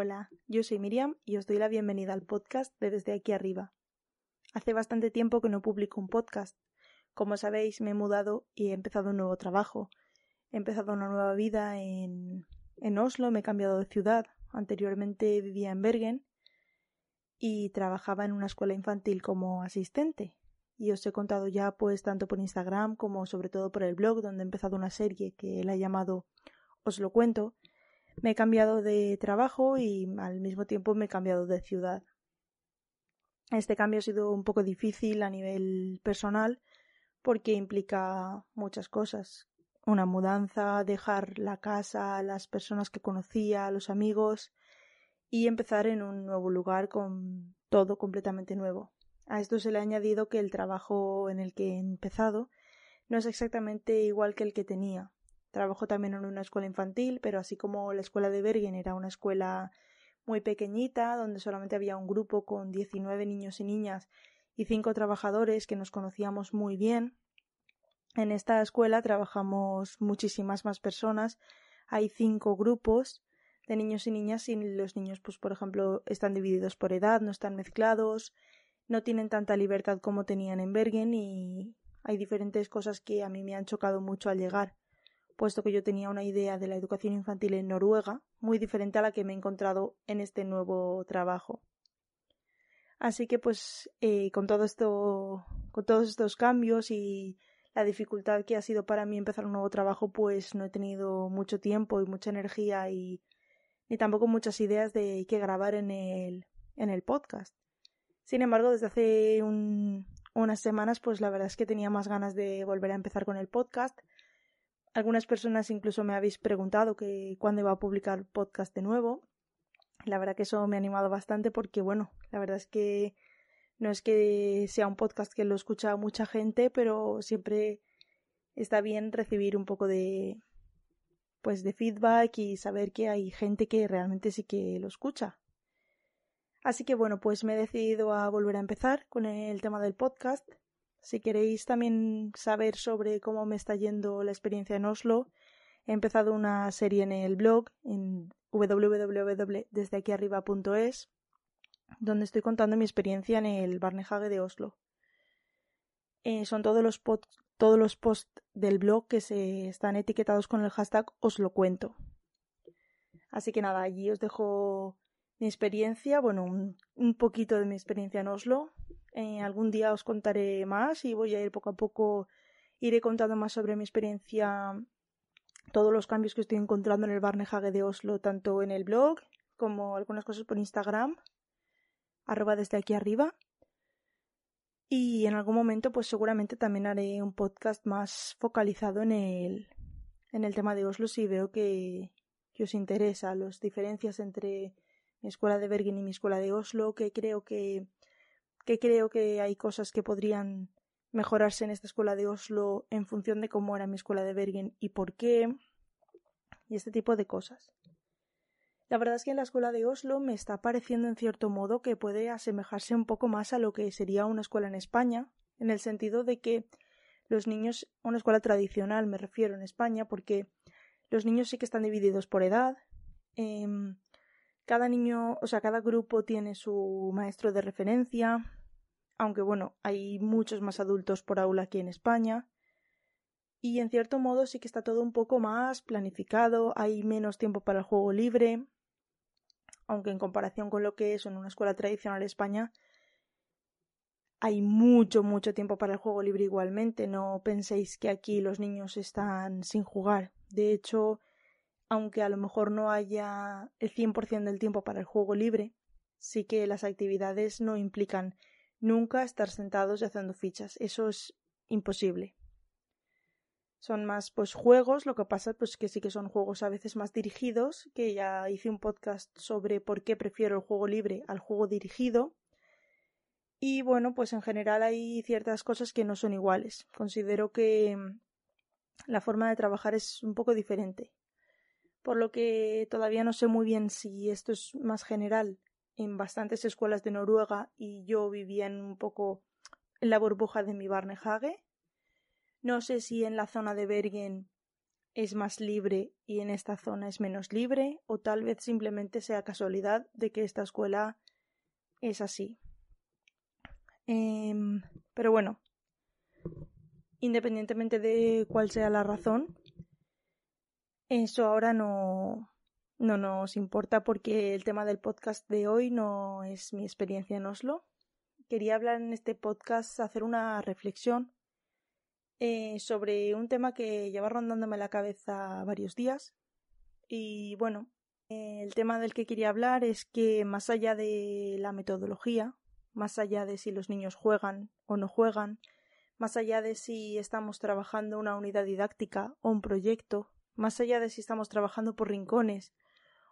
Hola, yo soy Miriam y os doy la bienvenida al podcast de Desde aquí arriba. Hace bastante tiempo que no publico un podcast. Como sabéis, me he mudado y he empezado un nuevo trabajo. He empezado una nueva vida en, en Oslo, me he cambiado de ciudad. Anteriormente vivía en Bergen y trabajaba en una escuela infantil como asistente. Y os he contado ya, pues, tanto por Instagram como sobre todo por el blog, donde he empezado una serie que la he llamado Os lo cuento, me he cambiado de trabajo y al mismo tiempo me he cambiado de ciudad. Este cambio ha sido un poco difícil a nivel personal porque implica muchas cosas. Una mudanza, dejar la casa, las personas que conocía, los amigos y empezar en un nuevo lugar con todo completamente nuevo. A esto se le ha añadido que el trabajo en el que he empezado no es exactamente igual que el que tenía. Trabajo también en una escuela infantil, pero así como la escuela de Bergen era una escuela muy pequeñita, donde solamente había un grupo con 19 niños y niñas y cinco trabajadores que nos conocíamos muy bien. En esta escuela trabajamos muchísimas más personas. Hay cinco grupos de niños y niñas y los niños, pues por ejemplo, están divididos por edad, no están mezclados, no tienen tanta libertad como tenían en Bergen y hay diferentes cosas que a mí me han chocado mucho al llegar puesto que yo tenía una idea de la educación infantil en Noruega muy diferente a la que me he encontrado en este nuevo trabajo. Así que pues eh, con todo esto, con todos estos cambios y la dificultad que ha sido para mí empezar un nuevo trabajo, pues no he tenido mucho tiempo y mucha energía y ni tampoco muchas ideas de qué grabar en el, en el podcast. Sin embargo, desde hace unas semanas, pues la verdad es que tenía más ganas de volver a empezar con el podcast algunas personas incluso me habéis preguntado que cuándo iba a publicar podcast de nuevo. La verdad que eso me ha animado bastante porque, bueno, la verdad es que no es que sea un podcast que lo escucha mucha gente, pero siempre está bien recibir un poco de pues de feedback y saber que hay gente que realmente sí que lo escucha. Así que bueno, pues me he decidido a volver a empezar con el tema del podcast si queréis también saber sobre cómo me está yendo la experiencia en Oslo, he empezado una serie en el blog en www.desdeaquiarriba.es donde estoy contando mi experiencia en el Barnehage de Oslo. Eh, son todos los, todos los posts del blog que se están etiquetados con el hashtag os lo cuento. Así que nada, allí os dejo mi experiencia, bueno, un poquito de mi experiencia en Oslo, eh, algún día os contaré más y voy a ir poco a poco, iré contando más sobre mi experiencia, todos los cambios que estoy encontrando en el Barnehage de Oslo, tanto en el blog como algunas cosas por Instagram, arroba desde aquí arriba. Y en algún momento, pues seguramente también haré un podcast más focalizado en el, en el tema de Oslo si veo que, que os interesa las diferencias entre mi escuela de Bergen y mi escuela de Oslo, que creo que que creo que hay cosas que podrían mejorarse en esta escuela de Oslo en función de cómo era mi escuela de Bergen y por qué, y este tipo de cosas. La verdad es que en la escuela de Oslo me está pareciendo en cierto modo que puede asemejarse un poco más a lo que sería una escuela en España, en el sentido de que los niños, una escuela tradicional me refiero en España, porque los niños sí que están divididos por edad, em, cada niño, o sea, cada grupo tiene su maestro de referencia, aunque bueno, hay muchos más adultos por aula aquí en España. Y en cierto modo sí que está todo un poco más planificado, hay menos tiempo para el juego libre, aunque en comparación con lo que es en una escuela tradicional en España, hay mucho, mucho tiempo para el juego libre igualmente. No penséis que aquí los niños están sin jugar. De hecho, aunque a lo mejor no haya el 100% del tiempo para el juego libre, sí que las actividades no implican nunca estar sentados y haciendo fichas. Eso es imposible. Son más pues juegos, lo que pasa pues que sí que son juegos a veces más dirigidos, que ya hice un podcast sobre por qué prefiero el juego libre al juego dirigido. Y bueno, pues en general hay ciertas cosas que no son iguales. Considero que mm, la forma de trabajar es un poco diferente. Por lo que todavía no sé muy bien si esto es más general en bastantes escuelas de Noruega y yo vivía en un poco en la burbuja de mi Barnehage. No sé si en la zona de Bergen es más libre y en esta zona es menos libre, o tal vez simplemente sea casualidad de que esta escuela es así. Em, pero bueno, independientemente de cuál sea la razón, eso ahora no, no nos importa porque el tema del podcast de hoy no es mi experiencia en Oslo. Quería hablar en este podcast, hacer una reflexión eh, sobre un tema que lleva rondándome la cabeza varios días. Y bueno, el tema del que quería hablar es que más allá de la metodología, más allá de si los niños juegan o no juegan, más allá de si estamos trabajando una unidad didáctica o un proyecto, más allá de si estamos trabajando por rincones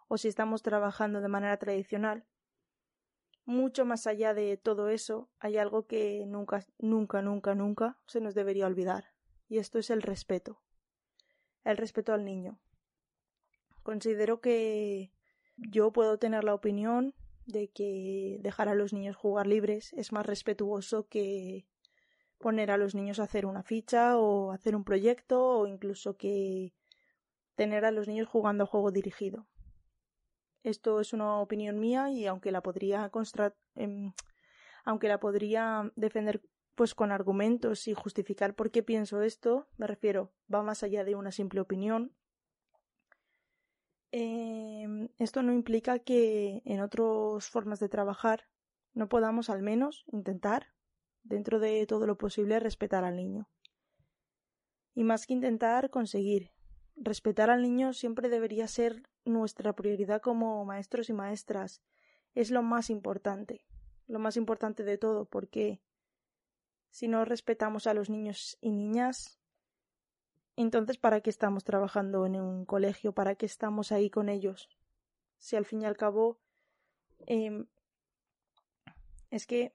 o si estamos trabajando de manera tradicional, mucho más allá de todo eso hay algo que nunca, nunca, nunca, nunca se nos debería olvidar, y esto es el respeto. El respeto al niño. Considero que yo puedo tener la opinión de que dejar a los niños jugar libres es más respetuoso que poner a los niños a hacer una ficha o hacer un proyecto o incluso que tener a los niños jugando a juego dirigido. Esto es una opinión mía y aunque la podría em, aunque la podría defender pues con argumentos y justificar por qué pienso esto, me refiero, va más allá de una simple opinión. Em, esto no implica que en otras formas de trabajar no podamos al menos intentar dentro de todo lo posible, respetar al niño. Y más que intentar conseguir, respetar al niño siempre debería ser nuestra prioridad como maestros y maestras. Es lo más importante, lo más importante de todo, porque si no respetamos a los niños y niñas, entonces ¿para qué estamos trabajando en un colegio? ¿Para qué estamos ahí con ellos? Si al fin y al cabo em, es que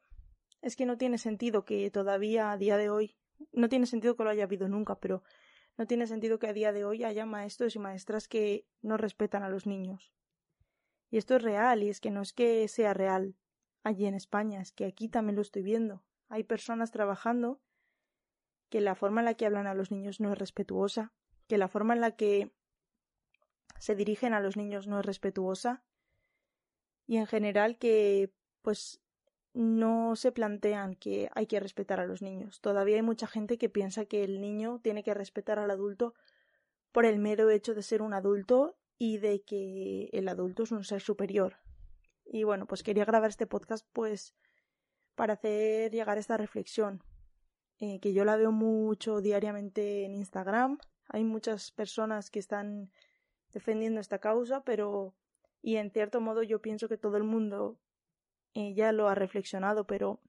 es que no tiene sentido que todavía a día de hoy, no tiene sentido que lo haya habido nunca, pero no tiene sentido que a día de hoy haya maestros y maestras que no respetan a los niños. Y esto es real, y es que no es que sea real allí en España, es que aquí también lo estoy viendo. Hay personas trabajando que la forma en la que hablan a los niños no es respetuosa, que la forma en la que se dirigen a los niños no es respetuosa, y en general que pues no se plantean que hay que respetar a los niños. Todavía hay mucha gente que piensa que el niño tiene que respetar al adulto por el mero hecho de ser un adulto y de que el adulto es un ser superior. Y bueno, pues quería grabar este podcast pues para hacer llegar esta reflexión, eh, que yo la veo mucho diariamente en Instagram. Hay muchas personas que están defendiendo esta causa, pero y en cierto modo yo pienso que todo el mundo ella lo ha reflexionado, pero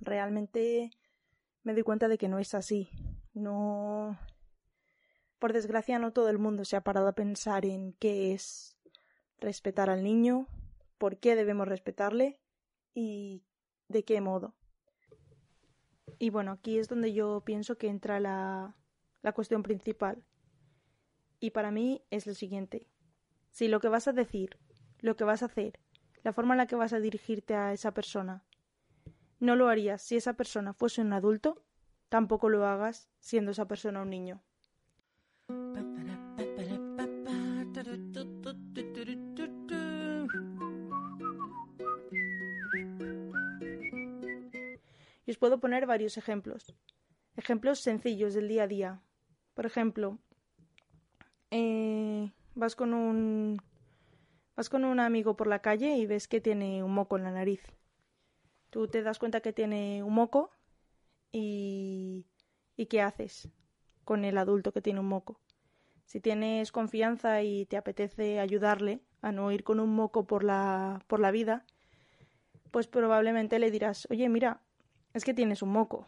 realmente me doy cuenta de que no es así. No. Por desgracia, no todo el mundo se ha parado a pensar en qué es respetar al niño, por qué debemos respetarle y de qué modo. Y bueno, aquí es donde yo pienso que entra la, la cuestión principal. Y para mí es lo siguiente. Si lo que vas a decir, lo que vas a hacer, la forma en la que vas a dirigirte a esa persona. No lo harías si esa persona fuese un adulto, tampoco lo hagas siendo esa persona un niño. Y os puedo poner varios ejemplos. Ejemplos sencillos del día a día. Por ejemplo, eh, vas con un Vas con un amigo por la calle y ves que tiene un moco en la nariz. Tú te das cuenta que tiene un moco y... ¿Y qué haces con el adulto que tiene un moco? Si tienes confianza y te apetece ayudarle a no ir con un moco por la, por la vida, pues probablemente le dirás, oye, mira, es que tienes un moco.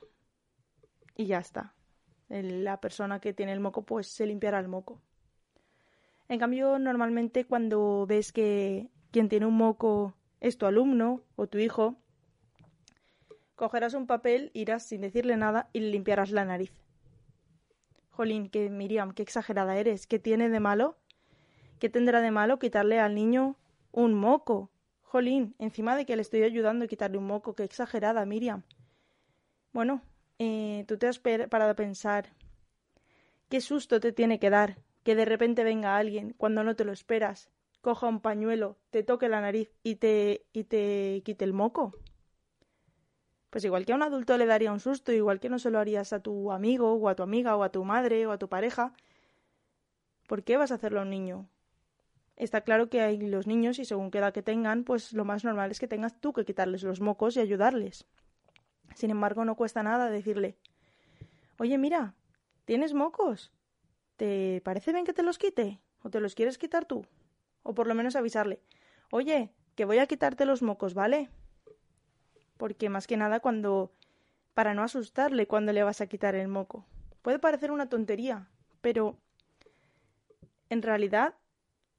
Y ya está. La persona que tiene el moco, pues se limpiará el moco. En cambio, normalmente cuando ves que quien tiene un moco es tu alumno o tu hijo, cogerás un papel, irás sin decirle nada y le limpiarás la nariz. Jolín, que Miriam, qué exagerada eres. ¿Qué tiene de malo? ¿Qué tendrá de malo quitarle al niño un moco? Jolín, encima de que le estoy ayudando a quitarle un moco, qué exagerada, Miriam. Bueno, eh, tú te has parado a pensar qué susto te tiene que dar que de repente venga alguien cuando no te lo esperas, coja un pañuelo, te toque la nariz y te, y te quite el moco. Pues igual que a un adulto le daría un susto, igual que no se lo harías a tu amigo o a tu amiga o a tu madre o a tu pareja, ¿por qué vas a hacerlo a un niño? Está claro que hay los niños y según qué edad que tengan, pues lo más normal es que tengas tú que quitarles los mocos y ayudarles. Sin embargo, no cuesta nada decirle, oye, mira, ¿tienes mocos? ¿Te parece bien que te los quite? ¿O te los quieres quitar tú? O por lo menos avisarle, oye, que voy a quitarte los mocos, ¿vale? Porque más que nada cuando... para no asustarle cuando le vas a quitar el moco. Puede parecer una tontería, pero en realidad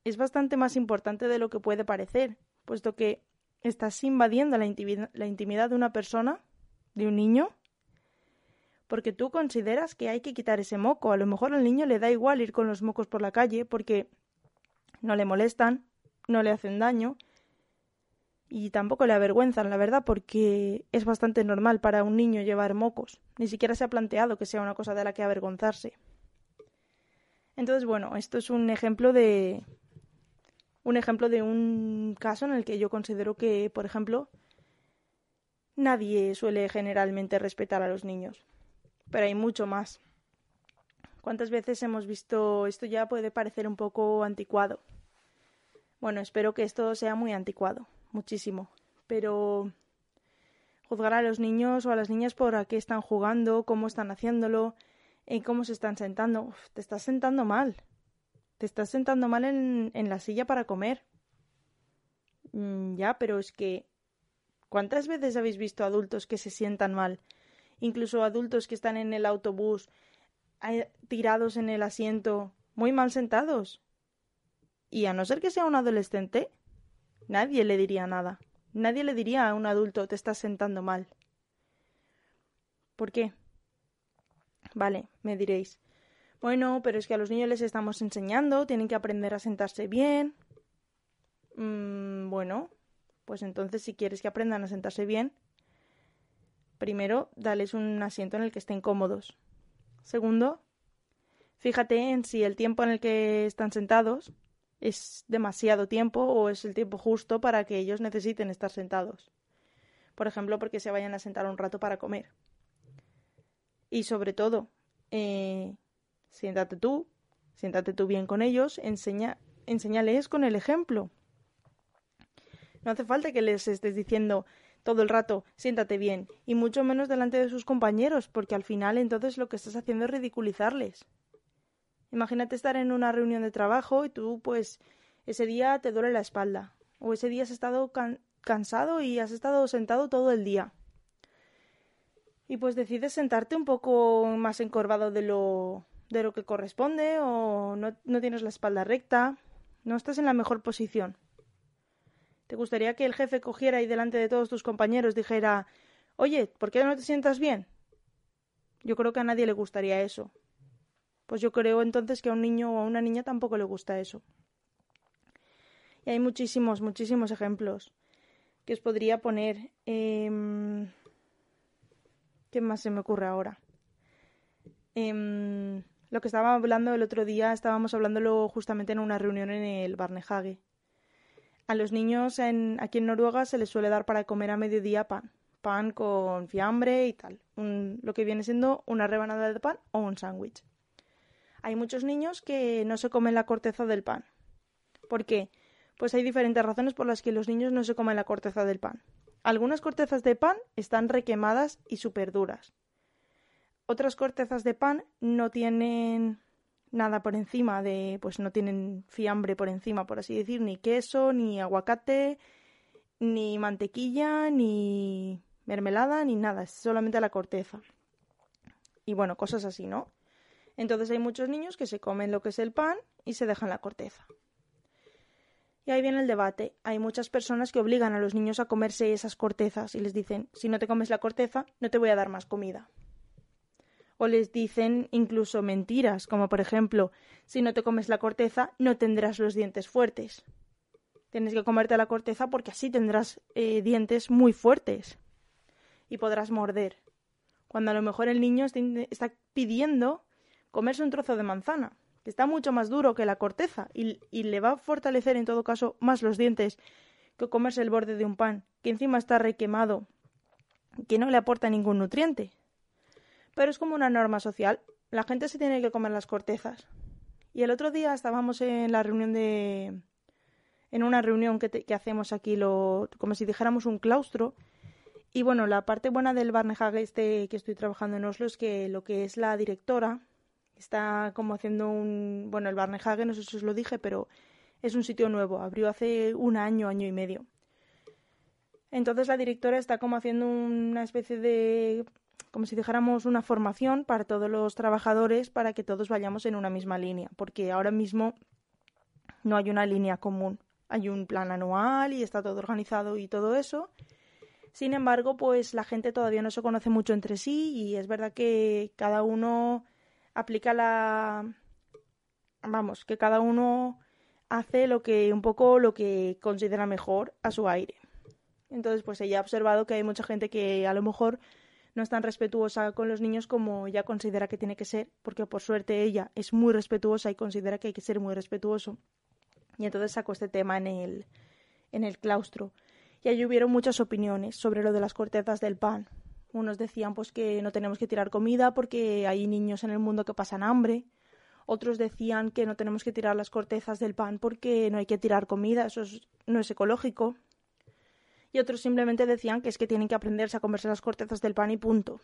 es bastante más importante de lo que puede parecer, puesto que estás invadiendo la, intimidad, de una persona, de un niño, porque tú consideras que hay que quitar ese moco. A lo mejor al niño le da igual ir con los mocos por la calle porque no le molestan, no le hacen daño y tampoco le avergüenzan, la verdad, porque es bastante normal para un niño llevar mocos. Ni siquiera se ha planteado que sea una cosa de la que avergonzarse. Entonces, bueno, esto es un ejemplo de, un ejemplo de un caso en el que yo considero que, por ejemplo, nadie suele generalmente respetar a los niños. Pero hay mucho más. ¿Cuántas veces hemos visto esto ya puede parecer un poco anticuado? Bueno, espero que esto sea muy anticuado, muchísimo. Pero juzgar a los niños o a las niñas por a qué están jugando, cómo están haciéndolo, y cómo se están sentando, te estás sentando mal. Te estás sentando mal en, en la silla para comer. Mm, ya, pero es que. ¿Cuántas veces habéis visto adultos que se sientan mal? Incluso adultos que están en el autobús, tirados en el asiento, muy mal sentados. Y a no ser que sea un adolescente, nadie le diría nada. Nadie le diría a un adulto te estás sentando mal. ¿Por qué? Vale, me diréis. Bueno, pero es que a los niños les estamos enseñando, tienen que aprender a sentarse bien. Mm, bueno, pues entonces si quieres que aprendan a sentarse bien, primero, dales un asiento en el que estén cómodos. Segundo, fíjate en si el tiempo en el que están sentados es demasiado tiempo o es el tiempo justo para que ellos necesiten estar sentados. Por ejemplo, porque se vayan a sentar un rato para comer. Y sobre todo, eh, Siéntate tú, siéntate tú bien con ellos, enseña, enséñales con el ejemplo. No hace falta que les estés diciendo todo el rato siéntate bien, y mucho menos delante de sus compañeros, porque al final entonces lo que estás haciendo es ridiculizarles. Imagínate estar en una reunión de trabajo y tú pues ese día te duele la espalda, o ese día has estado cansado y has estado sentado todo el día. Y pues decides sentarte un poco más encorvado de lo de lo que corresponde o no, no tienes la espalda recta, no estás en la mejor posición. ¿Te gustaría que el jefe cogiera y delante de todos tus compañeros dijera Oye, ¿por qué no te sientas bien? Yo creo que a nadie le gustaría eso. Pues yo creo entonces que a un niño o a una niña tampoco le gusta eso. Y hay muchísimos, muchísimos ejemplos que os podría poner. Eh... ¿Qué más se me ocurre ahora? Eh... Lo que estábamos hablando el otro día, estábamos hablándolo justamente en una reunión en el Barnehage. A los niños en, aquí en Noruega se les suele dar para comer a mediodía pan. Pan con fiambre y tal. lo que viene siendo una rebanada de pan o un sándwich. Hay muchos niños que no se comen la corteza del pan. ¿Por qué? Pues hay diferentes razones por las que los niños no se comen la corteza del pan. Algunas cortezas de pan están requemadas y súper duras. Otras cortezas de pan no tienen nada por encima de, pues no tienen fiambre por encima, por así decir, ni queso, ni aguacate, ni mantequilla, ni mermelada, ni nada, es solamente la corteza. Y bueno, cosas así, ¿no? Entonces hay muchos niños que se comen lo que es el pan y se dejan la corteza. Y ahí viene el debate. Hay muchas personas que obligan a los niños a comerse esas cortezas y les dicen, si no te comes la corteza, no te voy a dar más comida o les dicen incluso mentiras, como por ejemplo, si no te comes la corteza no tendrás los dientes fuertes. Tienes que comerte la corteza porque así tendrás eh, dientes muy fuertes y podrás morder. Cuando a lo mejor el niño está pidiendo comerse un trozo de manzana, que está mucho más duro que la corteza y, y le va a fortalecer en todo caso más los dientes que comerse el borde de un pan, que encima está requemado, que no le aporta ningún nutriente. Pero es como una norma social. La gente se tiene que comer las cortezas. Y el otro día estábamos en la reunión de. en una reunión que, que hacemos aquí, lo, como si dijéramos un claustro. Y bueno, la parte buena del Barnehage este que estoy trabajando en Oslo es que lo que es la directora está como haciendo un. Bueno, el Barnehage, no sé si os lo dije, pero es un sitio nuevo. Abrió hace un año, año y medio. Entonces la directora está como haciendo una especie de, como si dijéramos, una formación para todos los trabajadores para que todos vayamos en una misma línea, porque ahora mismo no hay una línea común. Hay un plan anual y está todo organizado y todo eso. Sin embargo, pues la gente todavía no se conoce mucho entre sí y es verdad que cada uno aplica la vamos, que cada uno hace lo que un poco lo que considera mejor a su aire. Entonces, pues ella ha observado que hay mucha gente que a lo mejor no es tan respetuosa con los niños como ella considera que tiene que ser, porque por suerte ella es muy respetuosa y considera que hay que ser muy respetuoso. Y entonces sacó este tema en el, en el claustro. Y allí hubieron muchas opiniones sobre lo de las cortezas del pan. Unos decían pues que no tenemos que tirar comida porque hay niños en el mundo que pasan hambre. Otros decían que no tenemos que tirar las cortezas del pan porque no hay que tirar comida, eso no es ecológico y otros simplemente decían que es que tienen que aprenderse a comerse las cortezas del pan y punto.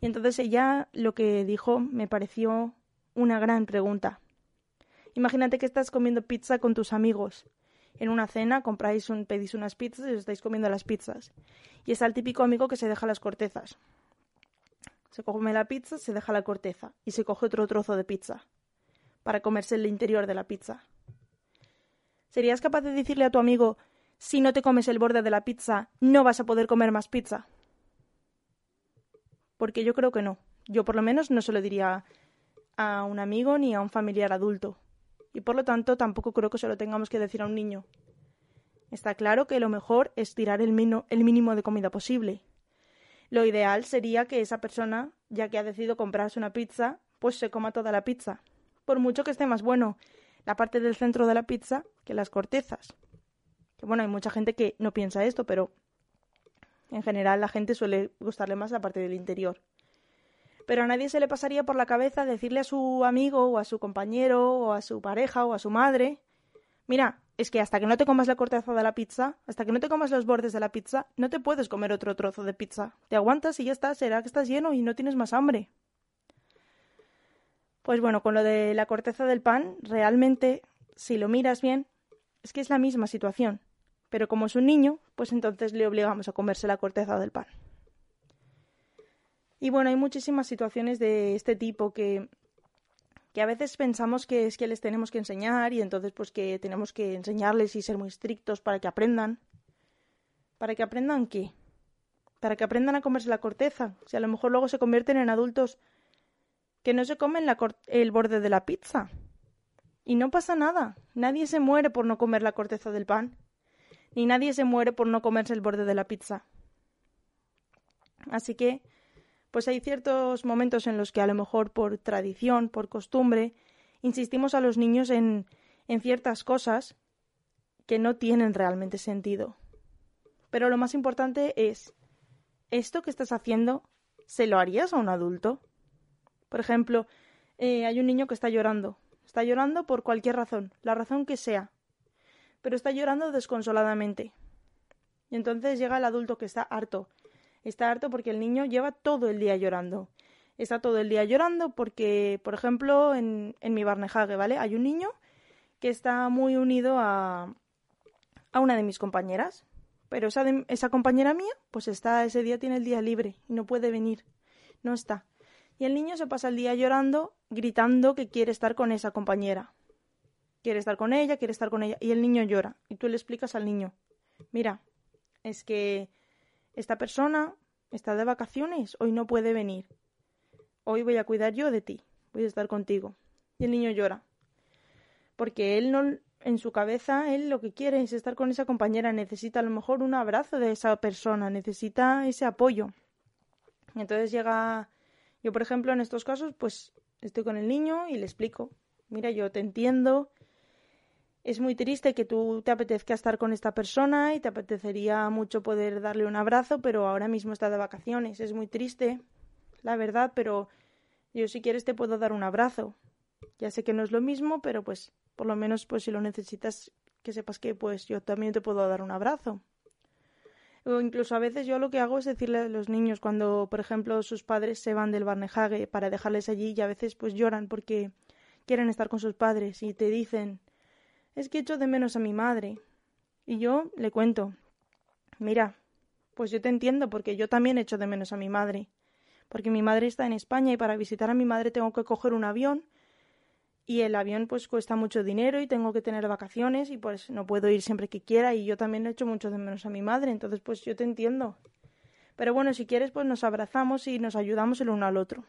Y entonces ella lo que dijo me pareció una gran pregunta. Imagínate que estás comiendo pizza con tus amigos. En una cena compráis un, pedís unas pizzas y os estáis comiendo las pizzas. Y está el típico amigo que se deja las cortezas. Se come la pizza, se deja la corteza y se coge otro trozo de pizza para comerse el interior de la pizza. ¿Serías capaz de decirle a tu amigo si no te comes el borde de la pizza, no vas a poder comer más pizza. Porque yo creo que no. Yo por lo menos no se lo diría a un amigo ni a un familiar adulto. Y por lo tanto tampoco creo que se lo tengamos que decir a un niño. Está claro que lo mejor es tirar el, el mínimo de comida posible. Lo ideal sería que esa persona, ya que ha decidido comprarse una pizza, pues se coma toda la pizza. Por mucho que esté más bueno la parte del centro de la pizza que las cortezas. Que bueno, hay mucha gente que no piensa esto, pero en general la gente suele gustarle más la parte del interior. Pero a nadie se le pasaría por la cabeza decirle a su amigo o a su compañero o a su pareja o a su madre, mira, es que hasta que no te comas la corteza de la pizza, hasta que no te comas los bordes de la pizza, no te puedes comer otro trozo de pizza. Te aguantas y ya está, será que estás lleno y no tienes más hambre. Pues bueno, con lo de la corteza del pan, realmente, si lo miras bien, es que es la misma situación pero como es un niño, pues entonces le obligamos a comerse la corteza del pan. Y bueno, hay muchísimas situaciones de este tipo que, que a veces pensamos que es que les tenemos que enseñar y entonces pues que tenemos que enseñarles y ser muy estrictos para que aprendan. ¿Para que aprendan qué? Para que aprendan a comerse la corteza. Si a lo mejor luego se convierten en adultos que no se comen el borde de la pizza. Y no pasa nada. Nadie se muere por no comer la corteza del pan ni nadie se muere por no comerse el borde de la pizza. Así que, pues hay ciertos momentos en los que a lo mejor por tradición, por costumbre, insistimos a los niños en, en ciertas cosas que no tienen realmente sentido. Pero lo más importante es, ¿esto que estás haciendo se lo harías a un adulto? Por ejemplo, eh, hay un niño que está llorando. Está llorando por cualquier razón, la razón que sea pero está llorando desconsoladamente. Y entonces llega el adulto que está harto. Está harto porque el niño lleva todo el día llorando. Está todo el día llorando porque, por ejemplo, en, en mi Barnehage, ¿vale? Hay un niño que está muy unido a, a una de mis compañeras. Pero esa, esa compañera mía, pues está, ese día tiene el día libre y no puede venir. No está. Y el niño se pasa el día llorando, gritando que quiere estar con esa compañera quiere estar con ella, quiere estar con ella, y el niño llora. Y tú le explicas al niño, mira, es que esta persona está de vacaciones, hoy no puede venir. Hoy voy a cuidar yo de ti, voy a estar contigo. Y el niño llora. Porque él no, en su cabeza, él lo que quiere es estar con esa compañera, necesita a lo mejor un abrazo de esa persona, necesita ese apoyo. Y entonces llega, yo por ejemplo en estos casos, pues estoy con el niño y le explico, mira, yo te entiendo, es muy triste que tú te apetezca estar con esta persona y te apetecería mucho poder darle un abrazo, pero ahora mismo está de vacaciones. Es muy triste, la verdad, pero yo si quieres te puedo dar un abrazo. Ya sé que no es lo mismo, pero pues por lo menos pues si lo necesitas que sepas que pues yo también te puedo dar un abrazo. O incluso a veces yo lo que hago es decirle a los niños cuando, por ejemplo, sus padres se van del Barnehage para dejarles allí y a veces pues lloran porque quieren estar con sus padres y te dicen es que echo de menos a mi madre. Y yo le cuento, mira, pues yo te entiendo porque yo también echo de menos a mi madre. Porque mi madre está en España y para visitar a mi madre tengo que coger un avión y el avión pues cuesta mucho dinero y tengo que tener vacaciones y pues no puedo ir siempre que quiera y yo también echo mucho de menos a mi madre, entonces pues yo te entiendo. Pero bueno, si quieres pues nos abrazamos y nos ayudamos el uno al otro.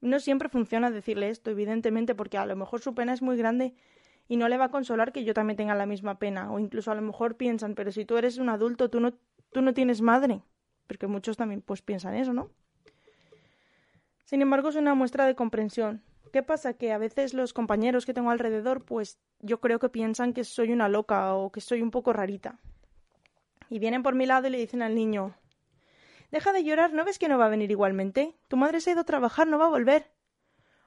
No siempre funciona decirle esto, evidentemente, porque a lo mejor su pena es muy grande y no le va a consolar que yo también tenga la misma pena. O incluso a lo mejor piensan, pero si tú eres un adulto, tú no, tú no tienes madre. Porque muchos también pues piensan eso, ¿no? Sin embargo, es una muestra de comprensión. ¿Qué pasa? Que a veces los compañeros que tengo alrededor, pues yo creo que piensan que soy una loca o que soy un poco rarita. Y vienen por mi lado y le dicen al niño Deja de llorar, ¿no ves que no va a venir igualmente? Tu madre se ha ido a trabajar, no va a volver.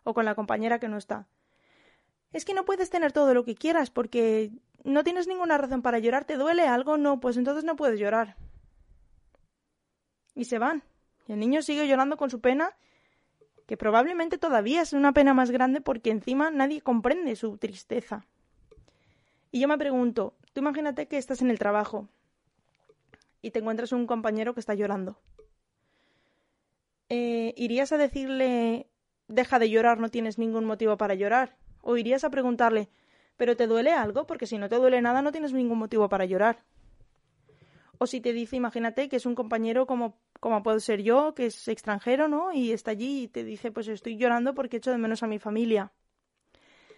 O con la compañera que no está es que no puedes tener todo lo que quieras porque no tienes ninguna razón para llorar, ¿te duele algo? No, pues entonces no puedes llorar. Y se van. Y el niño sigue llorando con su pena, que probablemente todavía es una pena más grande porque encima nadie comprende su tristeza. Y yo me pregunto, tú imagínate que estás en el trabajo y te encuentras un compañero que está llorando. Eh, ¿Irías a decirle, deja de llorar, no tienes ningún motivo para llorar? O irías a preguntarle ¿pero te duele algo? Porque si no te duele nada no tienes ningún motivo para llorar. O si te dice, imagínate que es un compañero como, como puedo ser yo, que es extranjero, ¿no? Y está allí y te dice, pues estoy llorando porque echo de menos a mi familia.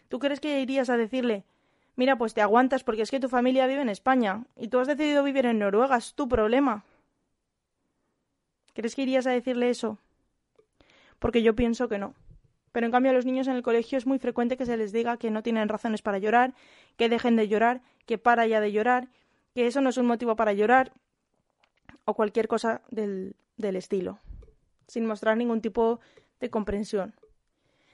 ¿Tú crees que irías a decirle, mira, pues te aguantas porque es que tu familia vive en España y tú has decidido vivir en Noruega, es tu problema? ¿Crees que irías a decirle eso? Porque yo pienso que no. Pero en cambio a los niños en el colegio es muy frecuente que se les diga que no tienen razones para llorar, que dejen de llorar, que para ya de llorar, que eso no es un motivo para llorar o cualquier cosa del, del estilo, sin mostrar ningún tipo de comprensión.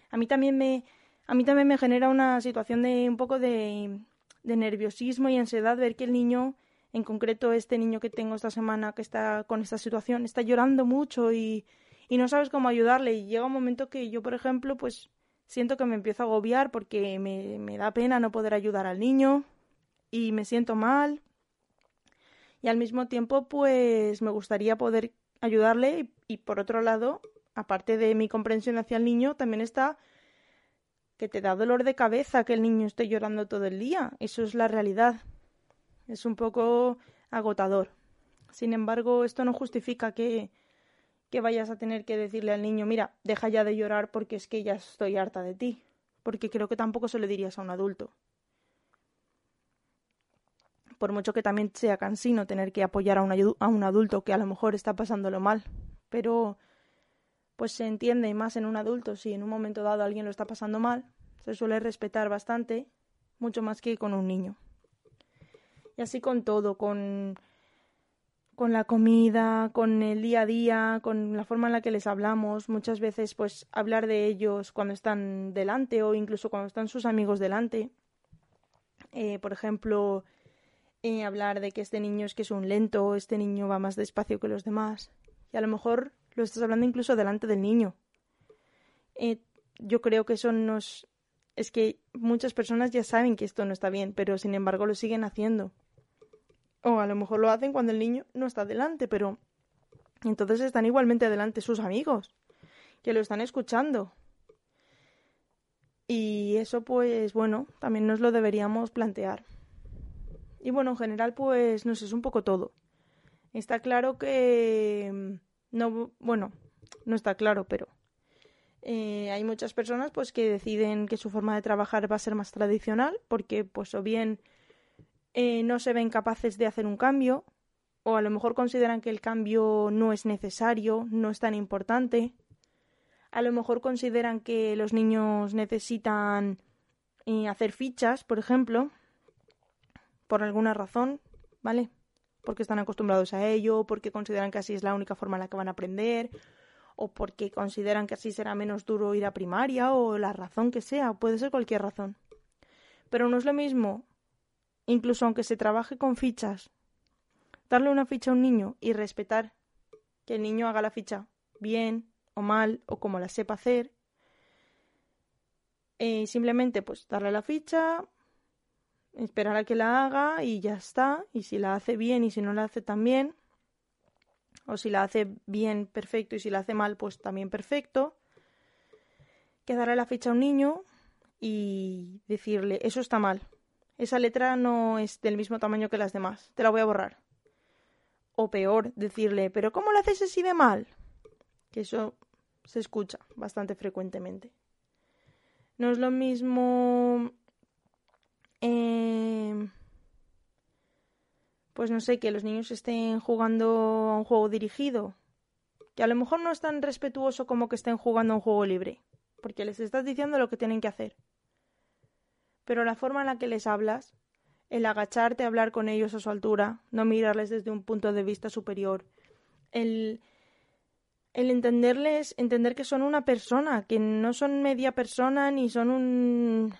A mí también me, a mí también me genera una situación de un poco de, de nerviosismo y ansiedad ver que el niño, en concreto este niño que tengo esta semana que está con esta situación, está llorando mucho y, y no sabes cómo ayudarle y llega un momento que yo, por ejemplo, pues siento que me empiezo a agobiar porque me, me da pena no poder ayudar al niño y me siento mal y al mismo tiempo pues me gustaría poder ayudarle y, por otro lado, aparte de mi comprensión hacia el niño, también está que te da dolor de cabeza que el niño esté llorando todo el día. Eso es la realidad. Es un poco agotador. Sin embargo, esto no justifica que, que vayas a tener que decirle al niño, mira, deja ya de llorar porque es que ya estoy harta de ti, porque creo que tampoco se lo dirías a un adulto. Por mucho que también sea cansino tener que apoyar a un, a un adulto que a lo mejor está pasándolo mal, pero pues se entiende más en un adulto si en un momento dado alguien lo está pasando mal, se suele respetar bastante, mucho más que con un niño. Y así con todo, con con la comida, con el día a día, con la forma en la que les hablamos, muchas veces pues hablar de ellos cuando están delante o incluso cuando están sus amigos delante. Eh, por ejemplo, eh, hablar de que este niño es que es un lento, este niño va más despacio que los demás. Y a lo mejor lo estás hablando incluso delante del niño. Eh, yo creo que eso nos... Es que muchas personas ya saben que esto no está bien, pero sin embargo lo siguen haciendo. O a lo mejor lo hacen cuando el niño no está delante, pero entonces están igualmente delante sus amigos, que lo están escuchando. Y eso, pues bueno, también nos lo deberíamos plantear. Y bueno, en general, pues no sé, es un poco todo. Está claro que mm, no, bueno, no está claro, pero eh, hay muchas personas pues que deciden que su forma de trabajar va a ser más tradicional, porque pues o bien eh, no se ven capaces de hacer un cambio, o a lo mejor consideran que el cambio no es necesario, no es tan importante. A lo mejor consideran que los niños necesitan eh, hacer fichas, por ejemplo, por alguna razón, ¿vale? Porque están acostumbrados a ello, porque consideran que así es la única forma en la que van a aprender, o porque consideran que así será menos duro ir a primaria, o la razón que sea, puede ser cualquier razón. Pero no es lo mismo, incluso aunque se trabaje con fichas, darle una ficha a un niño y respetar que el niño haga la ficha bien o mal o como la sepa hacer. Eh, simplemente pues darle la ficha, esperar a que la haga y ya está. Y si la hace bien y si no la hace tan bien, o si la hace bien, perfecto, y si la hace mal, pues también perfecto. Que darle la ficha a un niño y decirle, eso está mal. Esa letra no es del mismo tamaño que las demás. Te la voy a borrar. O peor, decirle, pero ¿cómo lo haces así de mal? Que eso se escucha bastante frecuentemente. No es lo mismo... Eh, pues no sé, que los niños estén jugando a un juego dirigido, que a lo mejor no es tan respetuoso como que estén jugando a un juego libre, porque les estás diciendo lo que tienen que hacer. Pero la forma en la que les hablas, el agacharte a hablar con ellos a su altura, no mirarles desde un punto de vista superior, el el entenderles, entender que son una persona, que no son media persona, ni son un,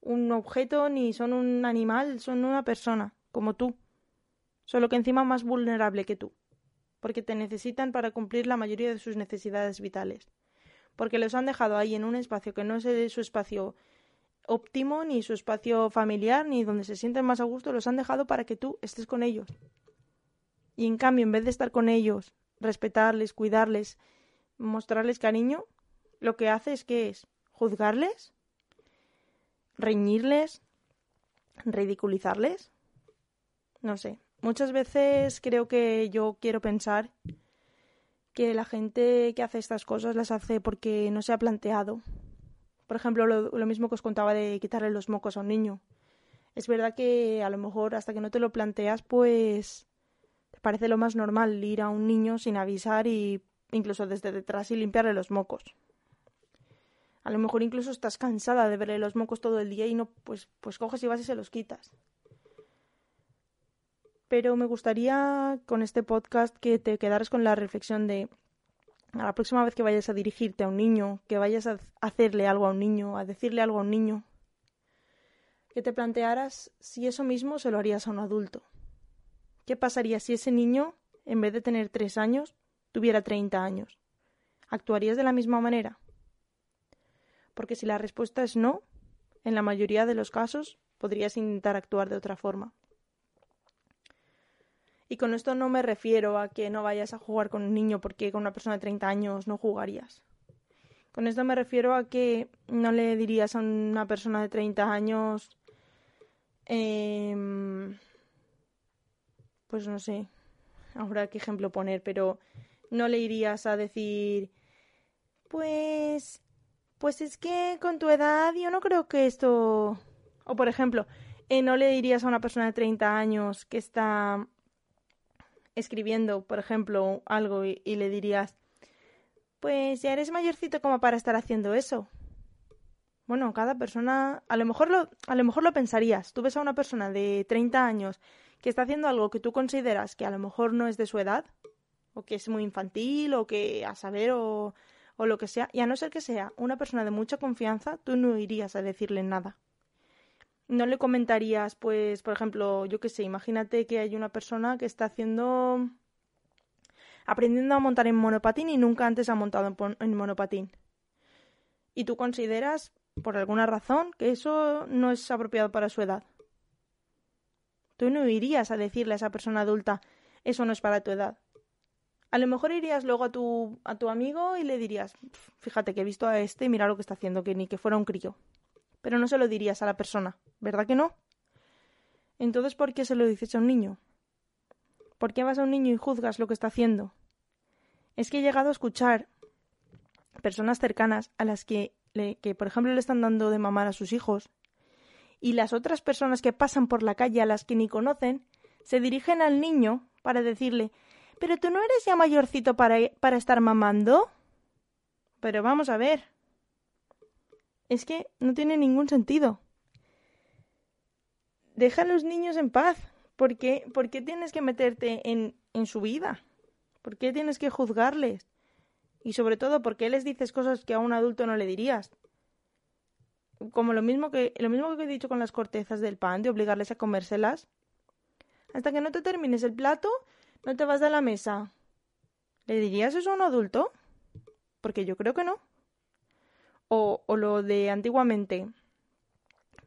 un objeto, ni son un animal, son una persona, como tú. Solo que encima más vulnerable que tú, porque te necesitan para cumplir la mayoría de sus necesidades vitales. Porque los han dejado ahí en un espacio que no es su espacio óptimo, ni su espacio familiar, ni donde se sienten más a gusto, los han dejado para que tú estés con ellos. Y en cambio, en vez de estar con ellos, respetarles, cuidarles, mostrarles cariño, lo que hace es que es juzgarles, reñirles, ridiculizarles. No sé. Muchas veces creo que yo quiero pensar que la gente que hace estas cosas las hace porque no se ha planteado. Por ejemplo, lo, mismo que os contaba de quitarle los mocos a un niño. Es verdad que a lo mejor hasta que no te lo planteas, pues parece lo más normal ir a un niño sin avisar y incluso desde detrás y limpiarle los mocos. A lo mejor incluso estás cansada de verle los mocos todo el día y no, pues, pues coges y vas y se los quitas. Pero me gustaría con este podcast que te quedaras con la reflexión de a la próxima vez que vayas a dirigirte a un niño, que vayas a hacerle algo a un niño, a decirle algo a un niño, que te plantearas si eso mismo se lo harías a un adulto. ¿Qué pasaría si ese niño, en vez de tener tres años, tuviera treinta años? ¿Actuarías de la misma manera? Porque si la respuesta es no, en la mayoría de los casos podrías intentar actuar de otra forma. Y con esto no me refiero a que no vayas a jugar con un niño porque con una persona de 30 años no jugarías. Con esto me refiero a que no le dirías a una persona de 30 años eh, pues no sé, ahora qué ejemplo poner, pero no le irías a decir, pues, pues es que con tu edad yo no creo que esto, o por ejemplo, eh, no le dirías a una persona de 30 años que está escribiendo, por ejemplo, algo y, le dirías, pues ya eres mayorcito como para estar haciendo eso. Bueno, cada persona, a lo mejor lo, a lo mejor lo pensarías. Tú ves a una persona de 30 años que está haciendo algo que tú consideras que a lo mejor no es de su edad, o que es muy infantil, o que a saber, o, o lo que sea, y a no ser que sea una persona de mucha confianza, tú no irías a decirle nada. No le comentarías, pues, por ejemplo, yo qué sé, imagínate que hay una persona que está haciendo aprendiendo a montar en monopatín y nunca antes ha montado en, monopatín. Y tú consideras, por alguna razón, que eso no es apropiado para su edad. Tú no irías a decirle a esa persona adulta, eso no es para tu edad. A lo mejor irías luego a tu, a tu amigo y le dirías, fíjate que he visto a este mira lo que está haciendo, que ni que fuera un crío. Pero no se lo dirías a la persona, ¿verdad que no? Entonces, ¿por qué se lo dices a un niño? ¿Por qué vas a un niño y juzgas lo que está haciendo? Es que he llegado a escuchar personas cercanas a las que, le, que por ejemplo, le están dando de mamar a sus hijos y las otras personas que pasan por la calle a las que ni conocen se dirigen al niño para decirle ¿Pero tú no eres ya mayorcito para, para estar mamando? Pero vamos a ver. Es que no tiene ningún sentido. Deja a los niños en paz. ¿Por qué, ¿Por qué tienes que meterte en, en su vida? ¿Por qué tienes que juzgarles? Y sobre todo, ¿por qué les dices cosas que a un adulto no le dirías? Como lo mismo que, lo mismo que he dicho con las cortezas del pan, de obligarles a comérselas. Hasta que no te termines el plato, no te vas de la mesa. ¿Le dirías eso a un adulto? Porque yo creo que no. O, o lo de antiguamente.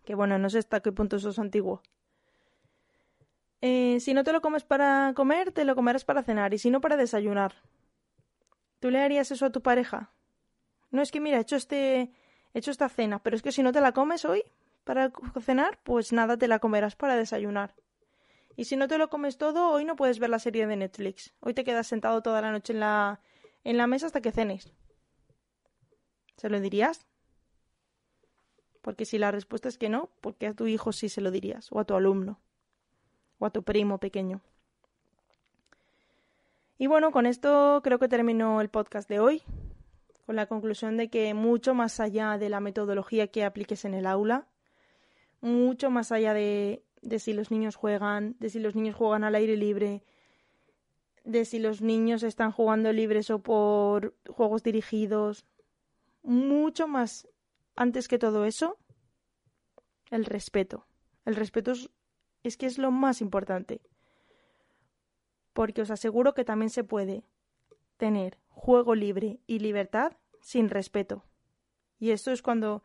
Que bueno, no sé hasta qué punto eso es antiguo. Eh, si no te lo comes para comer, te lo comerás para cenar y si no para desayunar. ¿Tú le harías eso a tu pareja? No es que mira, he hecho este he hecho esta cena, pero es que si no te la comes hoy para cenar, pues nada te la comerás para desayunar. Y si no te lo comes todo, hoy no puedes ver la serie de Netflix. Hoy te quedas sentado toda la noche en la en la mesa hasta que cenes. ¿Se lo dirías? Porque si la respuesta es que no, ¿por qué a tu hijo sí se lo dirías o a tu alumno? o a tu primo pequeño. Y bueno, con esto creo que termino el podcast de hoy, con la conclusión de que mucho más allá de la metodología que apliques en el aula, mucho más allá de, de si los niños juegan, de si los niños juegan al aire libre, de si los niños están jugando libres o por juegos dirigidos, mucho más antes que todo eso, el respeto. El respeto es que es lo más importante. Porque os aseguro que también se puede tener juego libre y libertad sin respeto. Y eso es cuando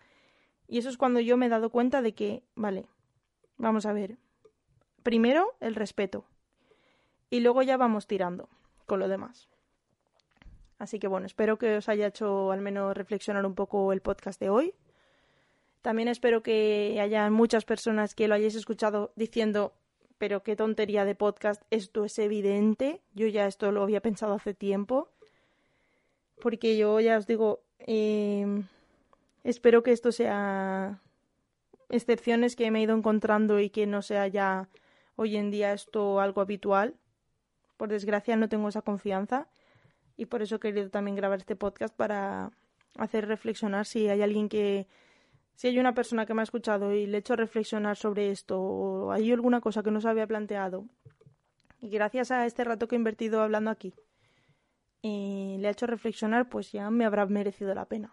y eso es cuando yo me he dado cuenta de que, vale, vamos a ver. Primero el respeto y luego ya vamos tirando con lo demás. Así que bueno, espero que os haya hecho al menos reflexionar un poco el podcast de hoy. También espero que haya muchas personas que lo hayáis escuchado diciendo, pero qué tontería de podcast, esto es evidente, yo ya esto lo había pensado hace tiempo, porque yo ya os digo, em, espero que esto sea excepciones que me he ido encontrando y que no sea ya hoy en día esto algo habitual. Por desgracia no tengo esa confianza y por eso he querido también grabar este podcast para hacer reflexionar si hay alguien que si hay una persona que me ha escuchado y le he hecho reflexionar sobre esto o hay alguna cosa que no se había planteado y gracias a este rato que he invertido hablando aquí y le ha hecho reflexionar, pues ya me habrá merecido la pena.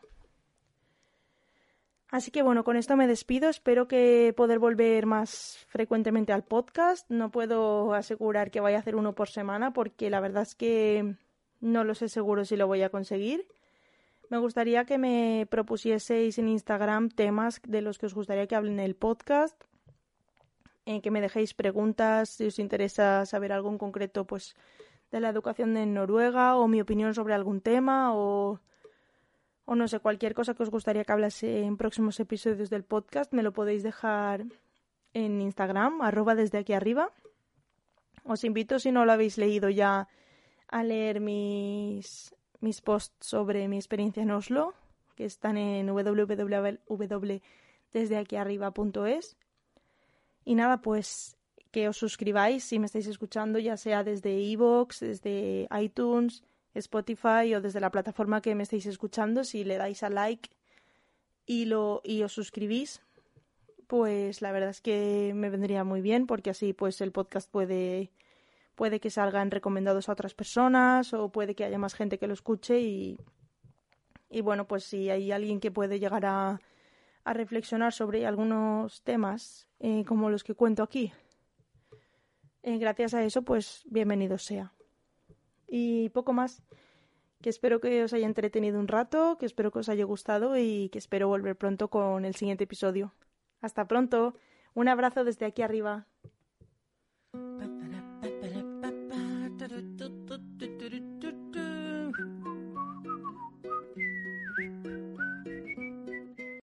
Así que bueno, con esto me despido. Espero que poder volver más frecuentemente al podcast. No puedo asegurar que vaya a hacer uno por semana porque la verdad es que no lo sé seguro si lo voy a conseguir. Me gustaría que me propusieseis en Instagram temas de los que os gustaría que hable en el podcast, en que me dejéis preguntas si os interesa saber algo en concreto, pues de la educación en Noruega o mi opinión sobre algún tema o, o no sé, cualquier cosa que os gustaría que hablase en próximos episodios del podcast, me lo podéis dejar en Instagram, arroba desde aquí arriba. Os invito, si no lo habéis leído ya, a leer mis mis posts sobre mi experiencia en Oslo, que están en www.desdeaquiarriba.es. Y nada, pues que os suscribáis si me estáis escuchando, ya sea desde iVoox, desde iTunes, Spotify o desde la plataforma que me estáis escuchando, si le dais a like y, lo, y os suscribís, pues la verdad es que me vendría muy bien porque así pues el podcast puede puede que salgan recomendados a otras personas o puede que haya más gente que lo escuche y, y bueno, pues si hay alguien que puede llegar a, a reflexionar sobre algunos temas eh, como los que cuento aquí, eh, gracias a eso, pues bienvenido sea. Y poco más, que espero que os haya entretenido un rato, que espero que os haya gustado y que espero volver pronto con el siguiente episodio. Hasta pronto, un abrazo desde aquí arriba.